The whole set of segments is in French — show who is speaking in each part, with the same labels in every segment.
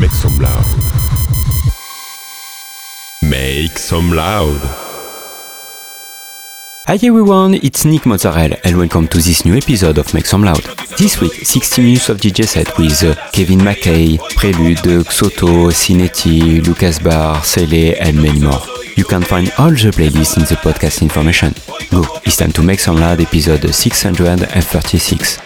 Speaker 1: Make some loud. Make some loud.
Speaker 2: Hi everyone, it's Nick Mozzarella and welcome to this new episode of Make Some Loud. This week, 60 minutes of DJ set with uh, Kevin McKay, Prelude, Xoto, Cinetti, Lucas Barr, Sele and many more. You can find all the playlists in the podcast information. Go, it's time to Make Some Loud episode 636.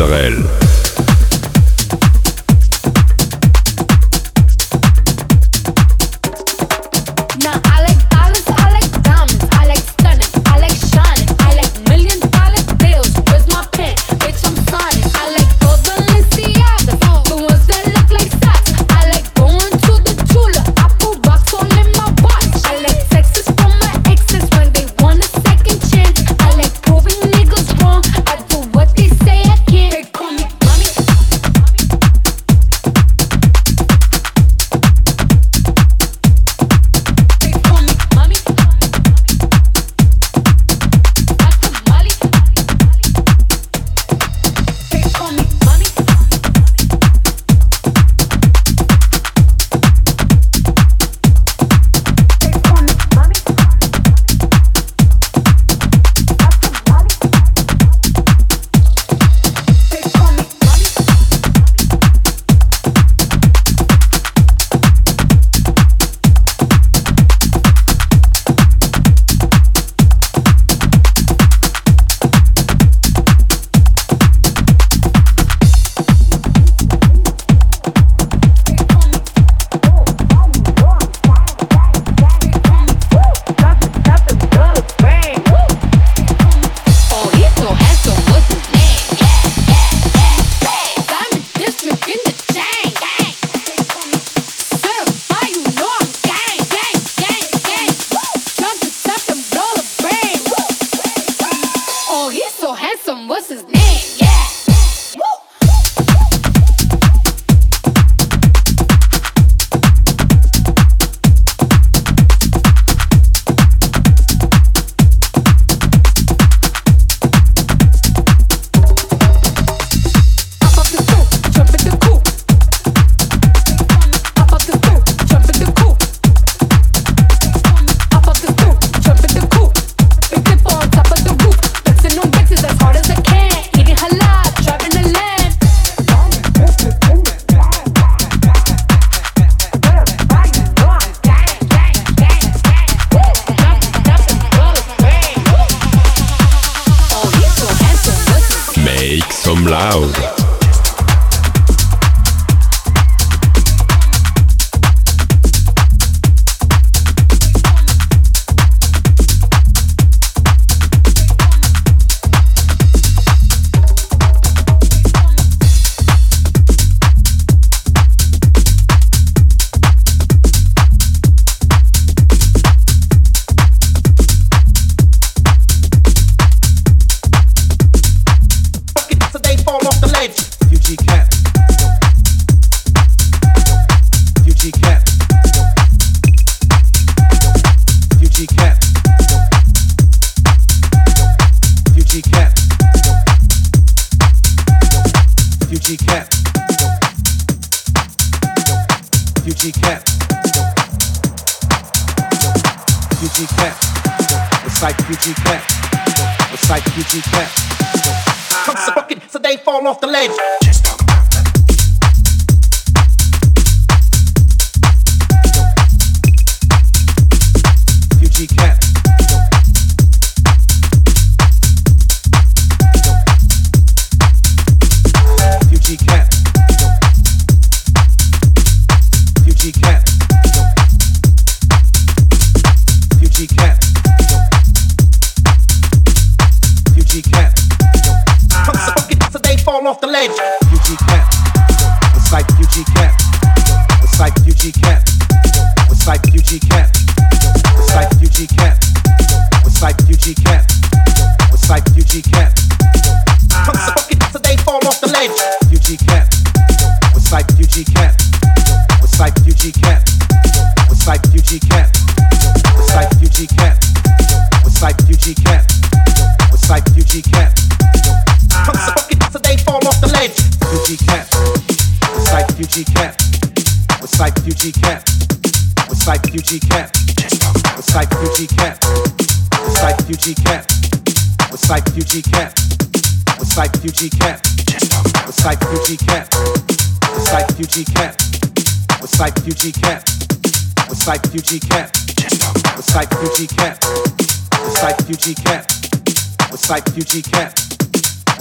Speaker 3: Israel. what's his name?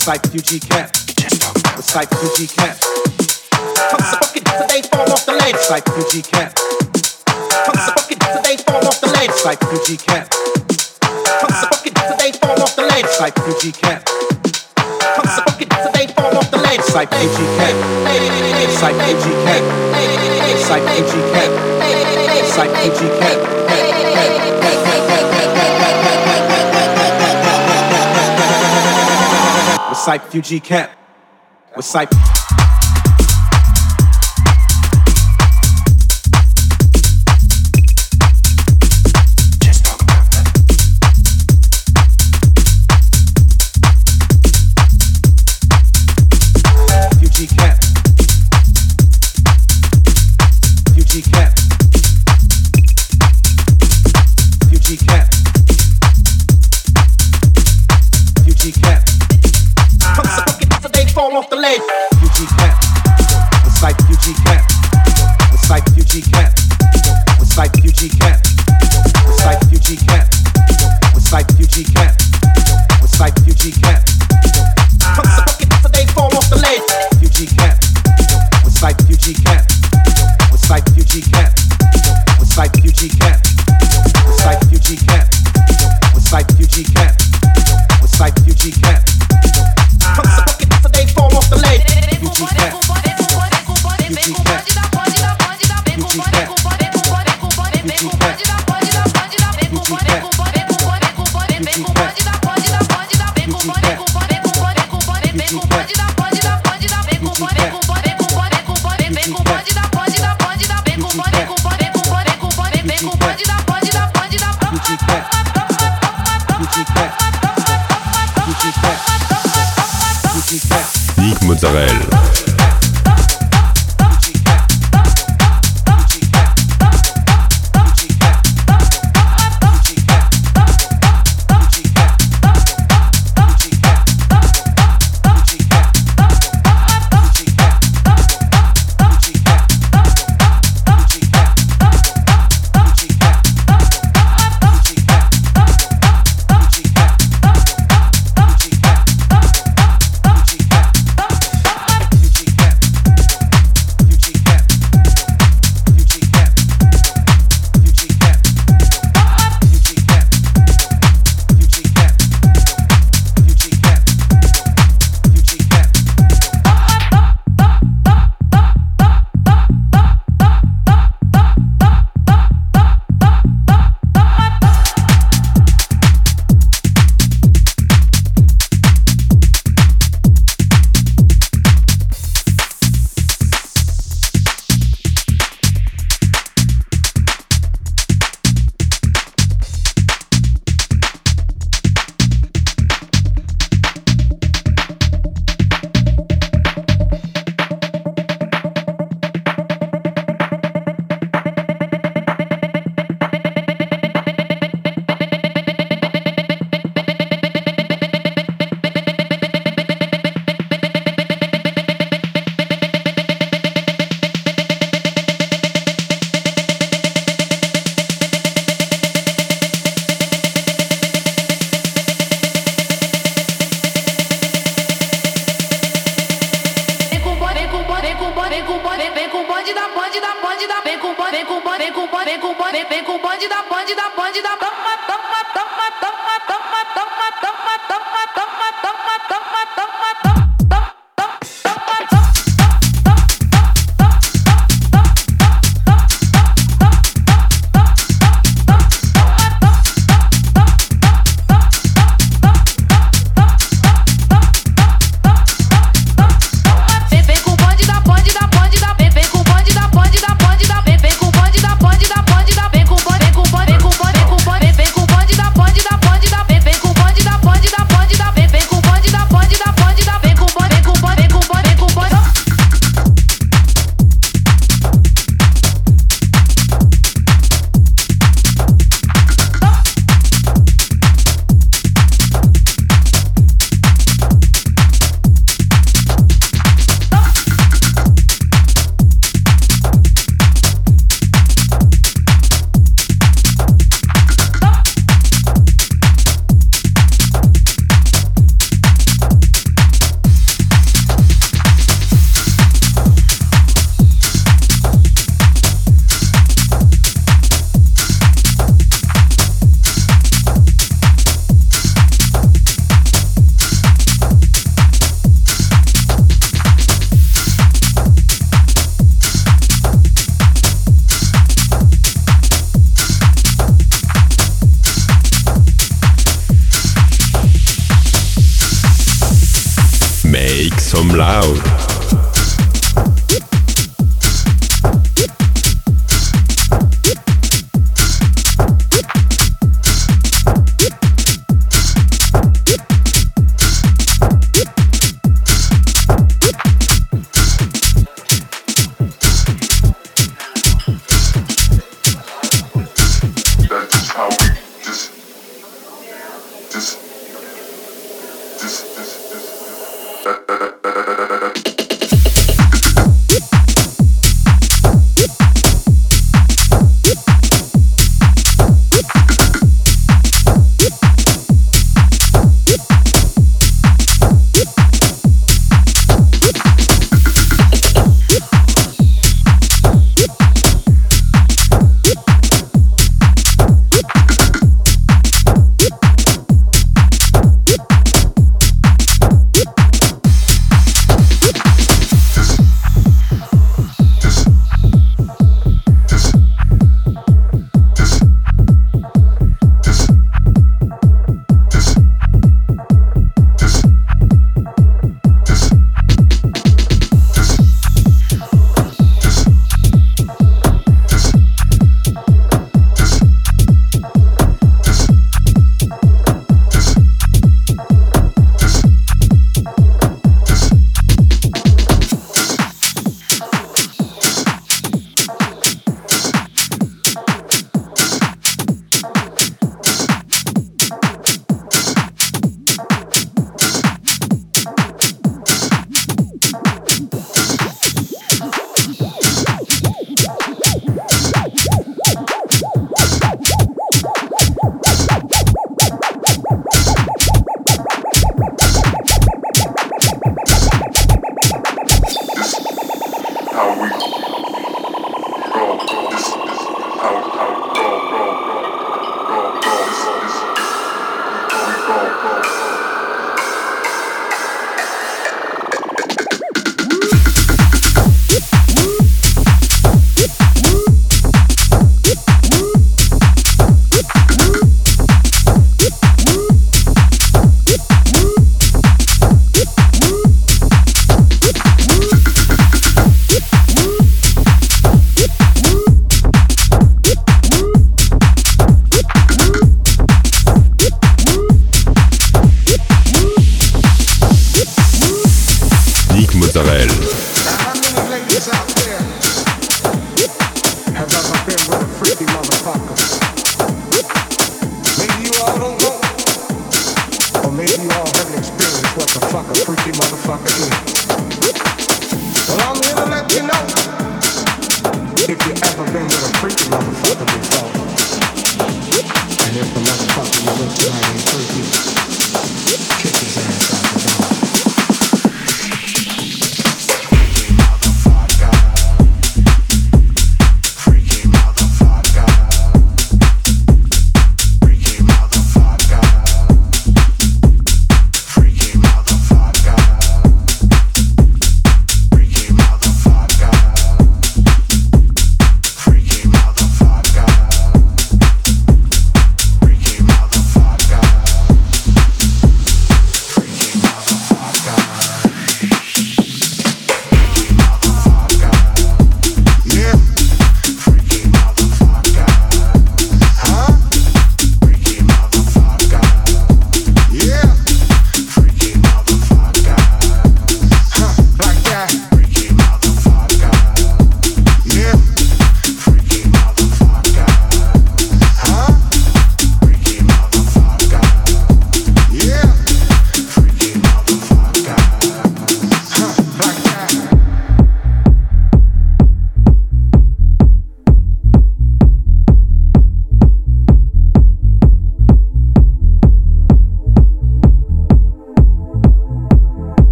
Speaker 4: Psych
Speaker 5: UG Camp. The Psych UG Camp. Psych, Fuji
Speaker 6: With Psych.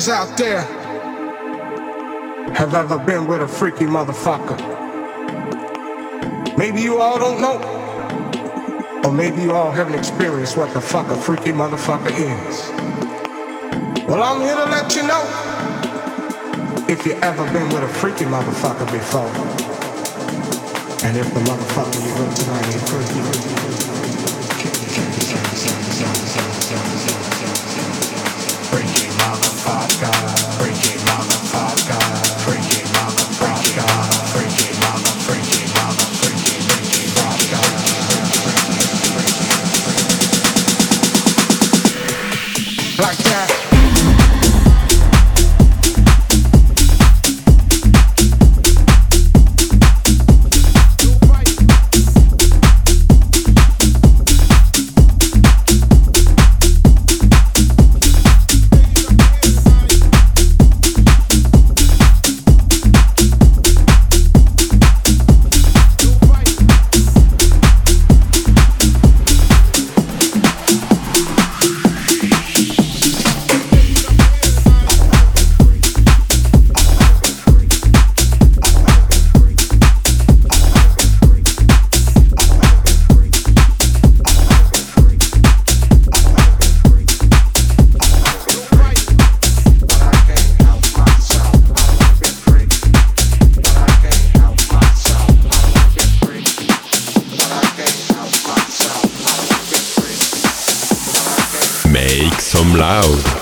Speaker 6: Ladies out there have ever been with a freaky motherfucker? Maybe you all don't know. Or maybe you all haven't experienced what the fuck a freaky motherfucker is. Well, I'm here to let you know if you ever been with a freaky motherfucker before. And if the motherfucker you're with tonight ain't freaky
Speaker 4: sky. some loud.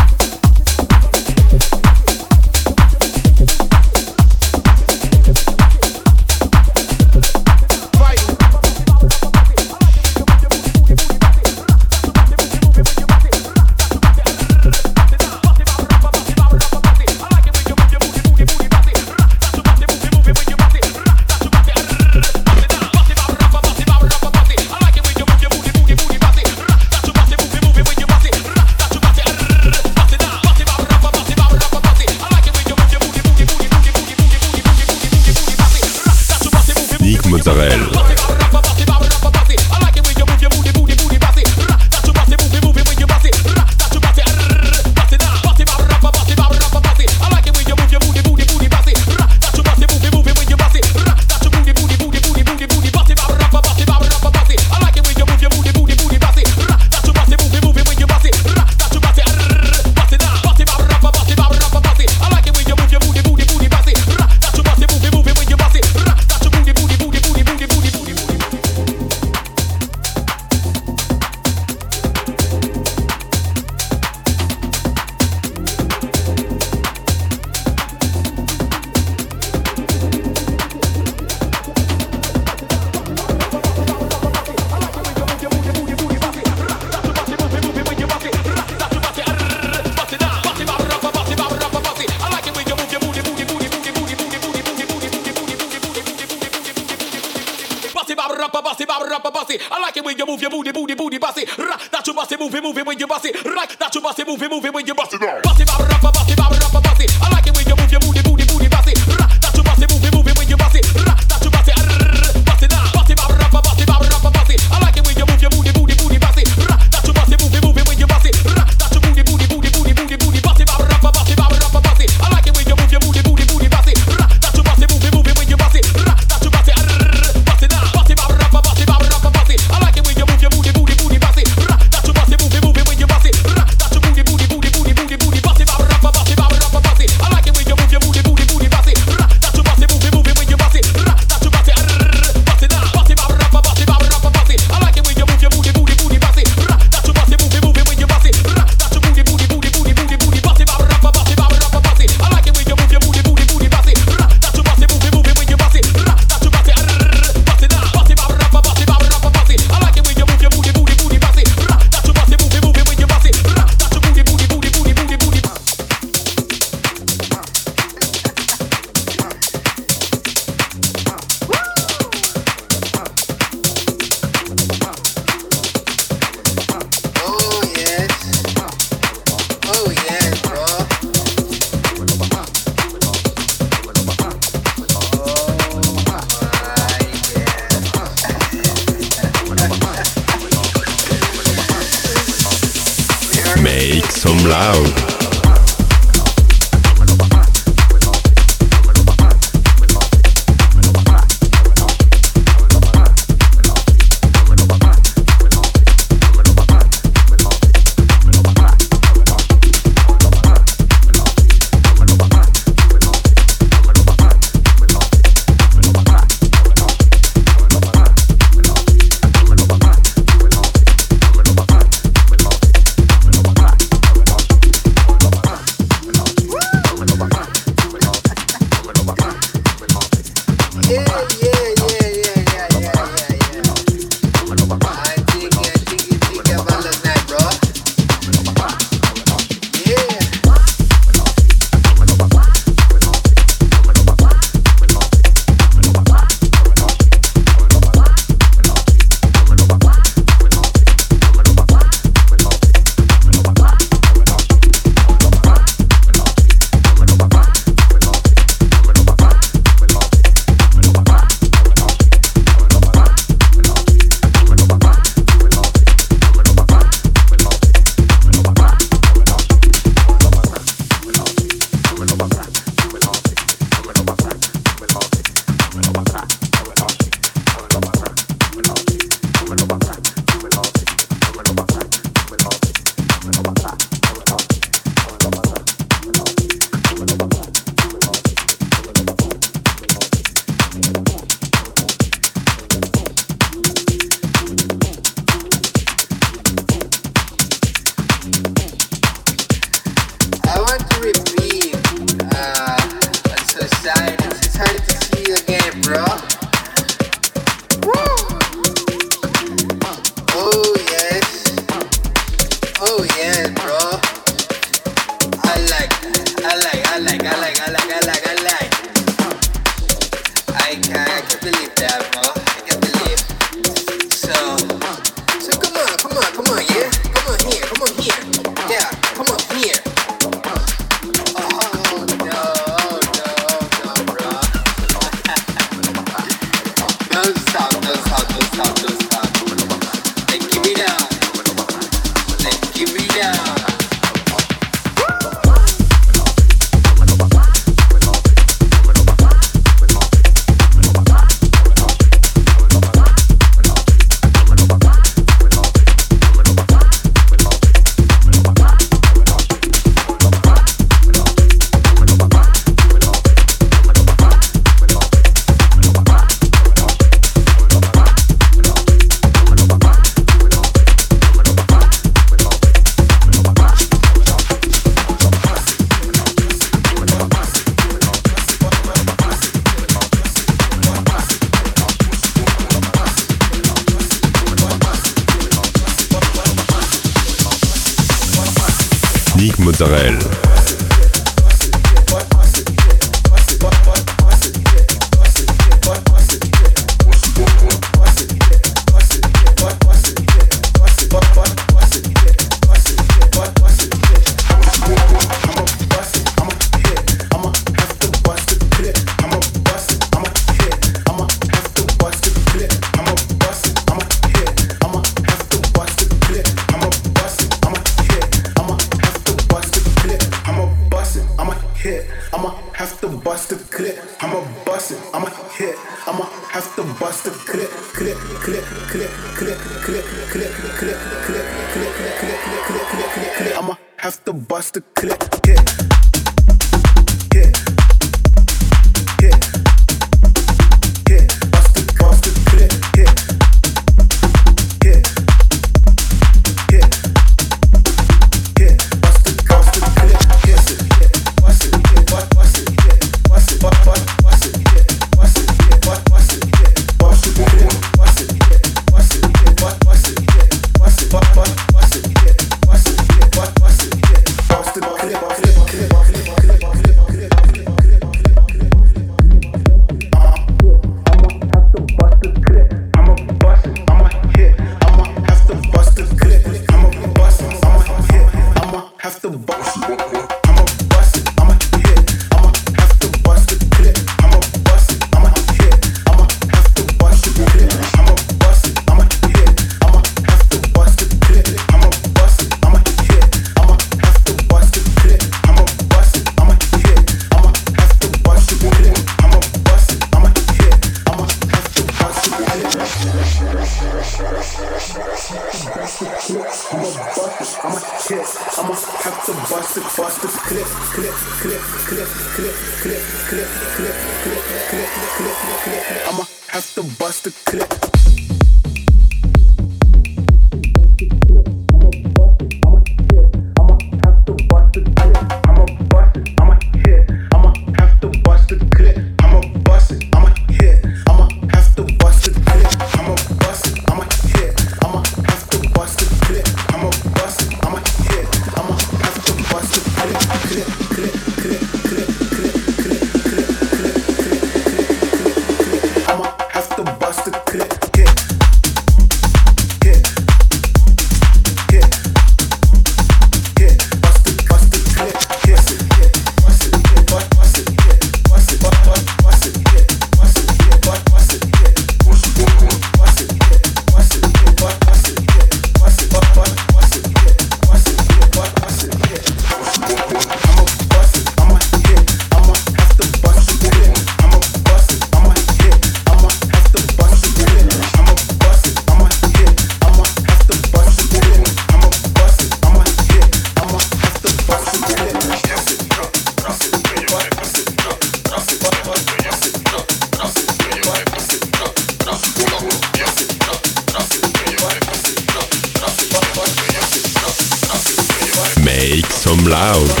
Speaker 7: loud.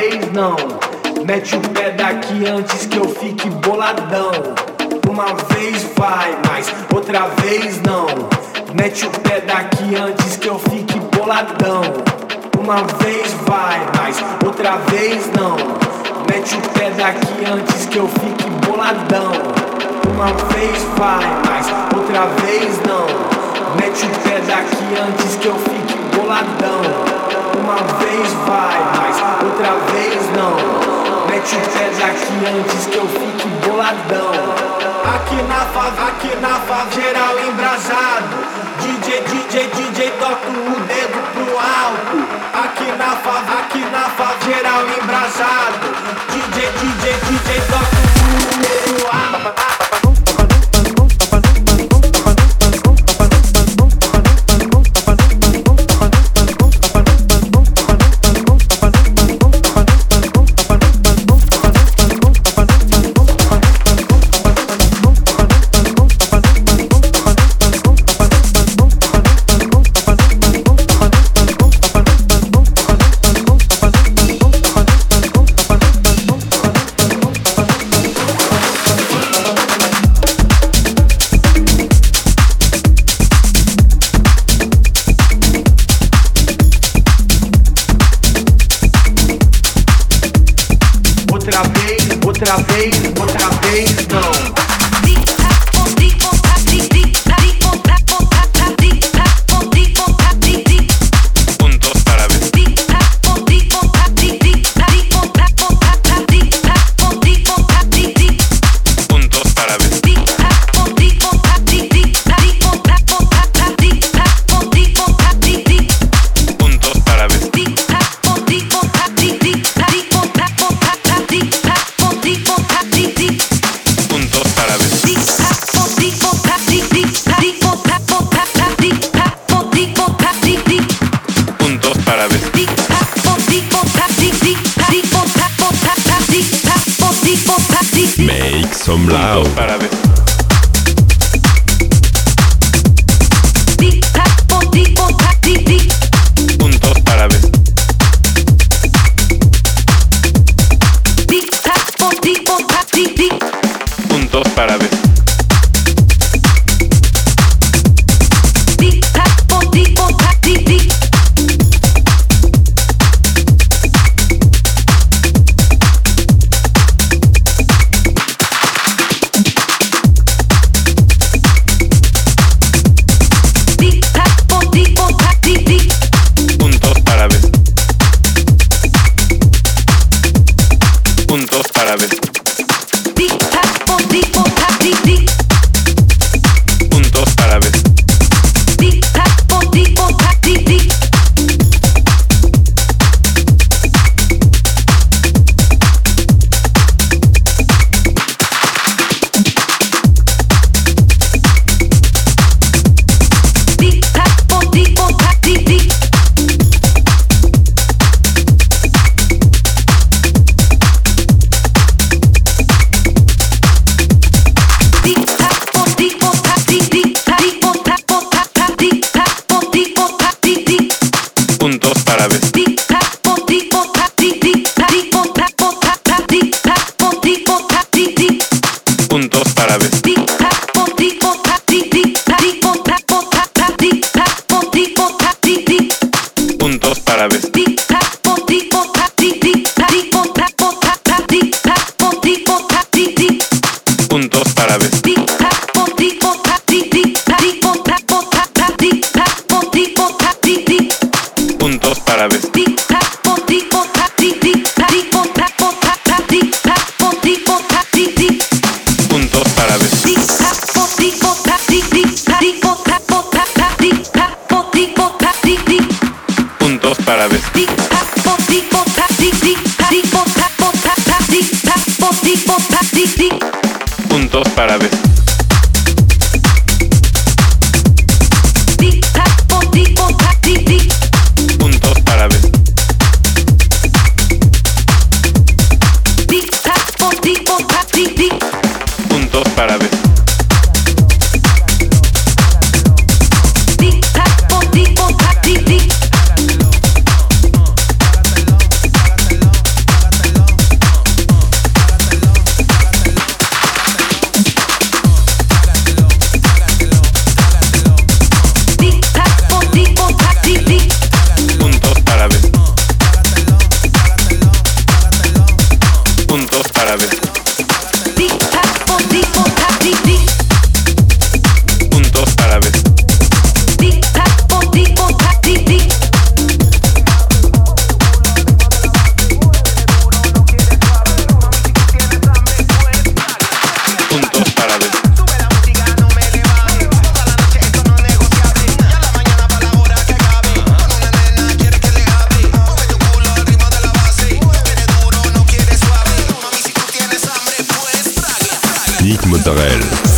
Speaker 7: vez não. Mete o pé daqui antes que eu fique boladão. Uma vez vai, mas outra vez não. Mete o pé daqui antes que eu fique boladão. Uma vez vai, mas outra vez não. Mete o pé daqui antes que eu fique boladão. Uma vez vai, mas outra vez não. Mete o pé daqui antes que eu fique boladão. Uma vez vai, mas outra vez não. Mete o pé daqui antes que eu fique boladão. Aqui
Speaker 4: na favela,
Speaker 6: aqui na favela, geral embrasado. DJ, DJ, DJ, toca o dedo pro alto. Aqui na favela, aqui na favela, geral embrasado. DJ, DJ, DJ, toca o dedo pro alto. Para
Speaker 4: Israel.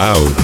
Speaker 4: Wow.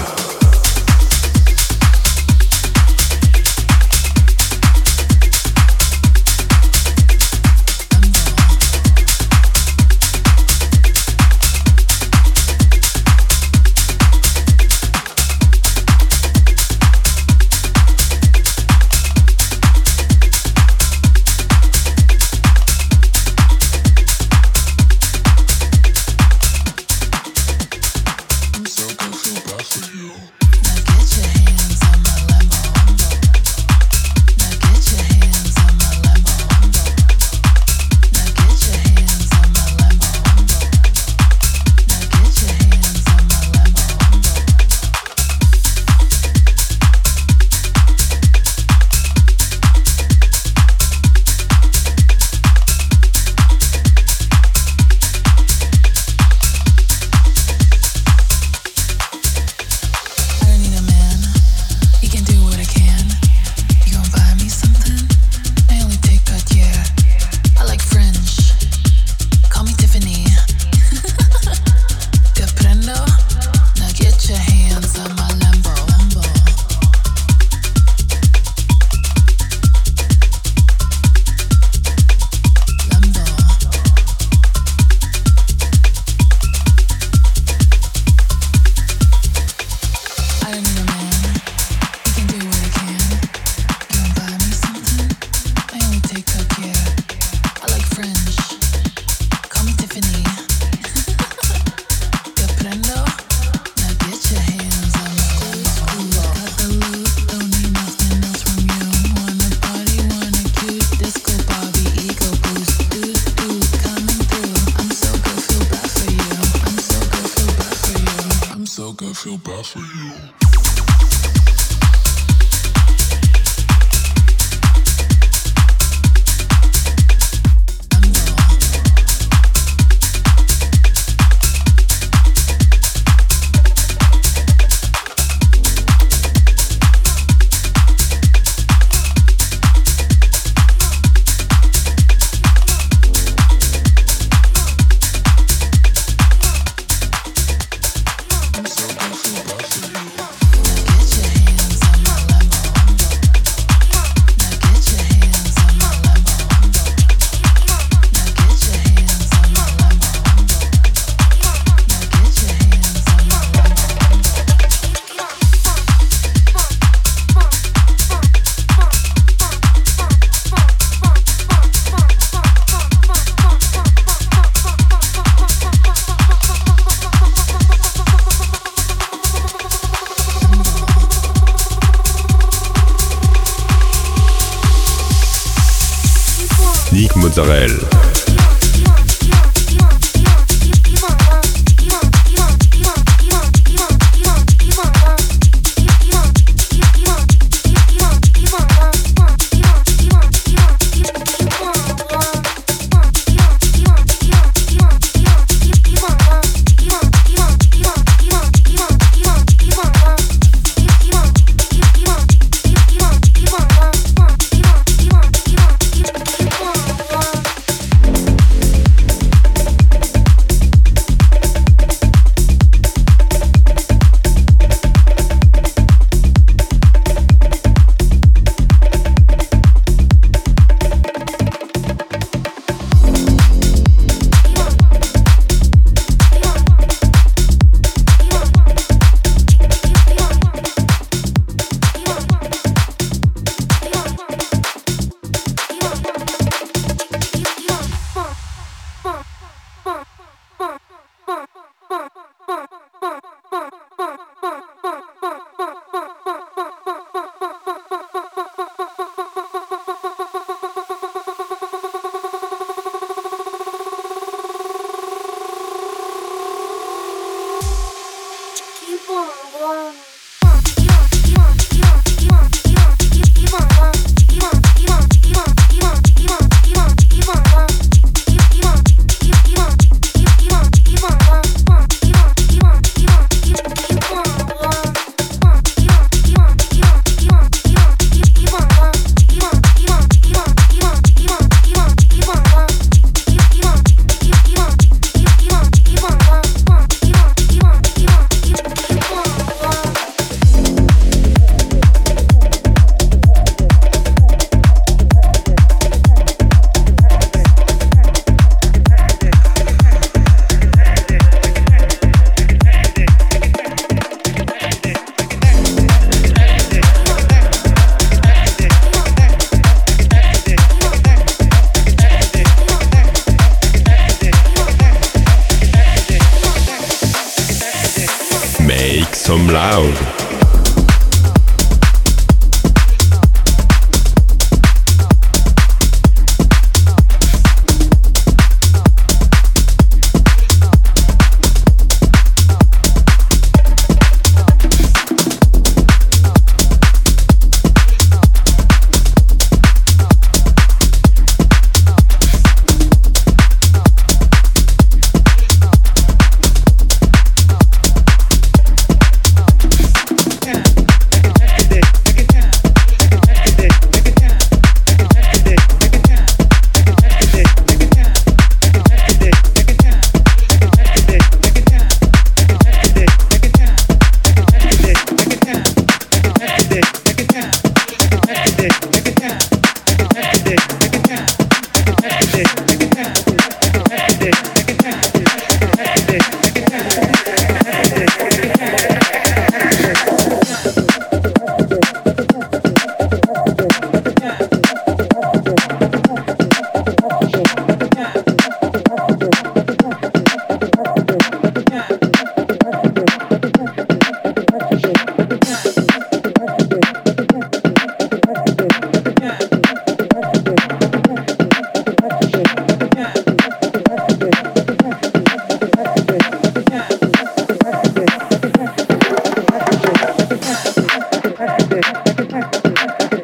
Speaker 4: Loud.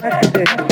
Speaker 8: Gracias.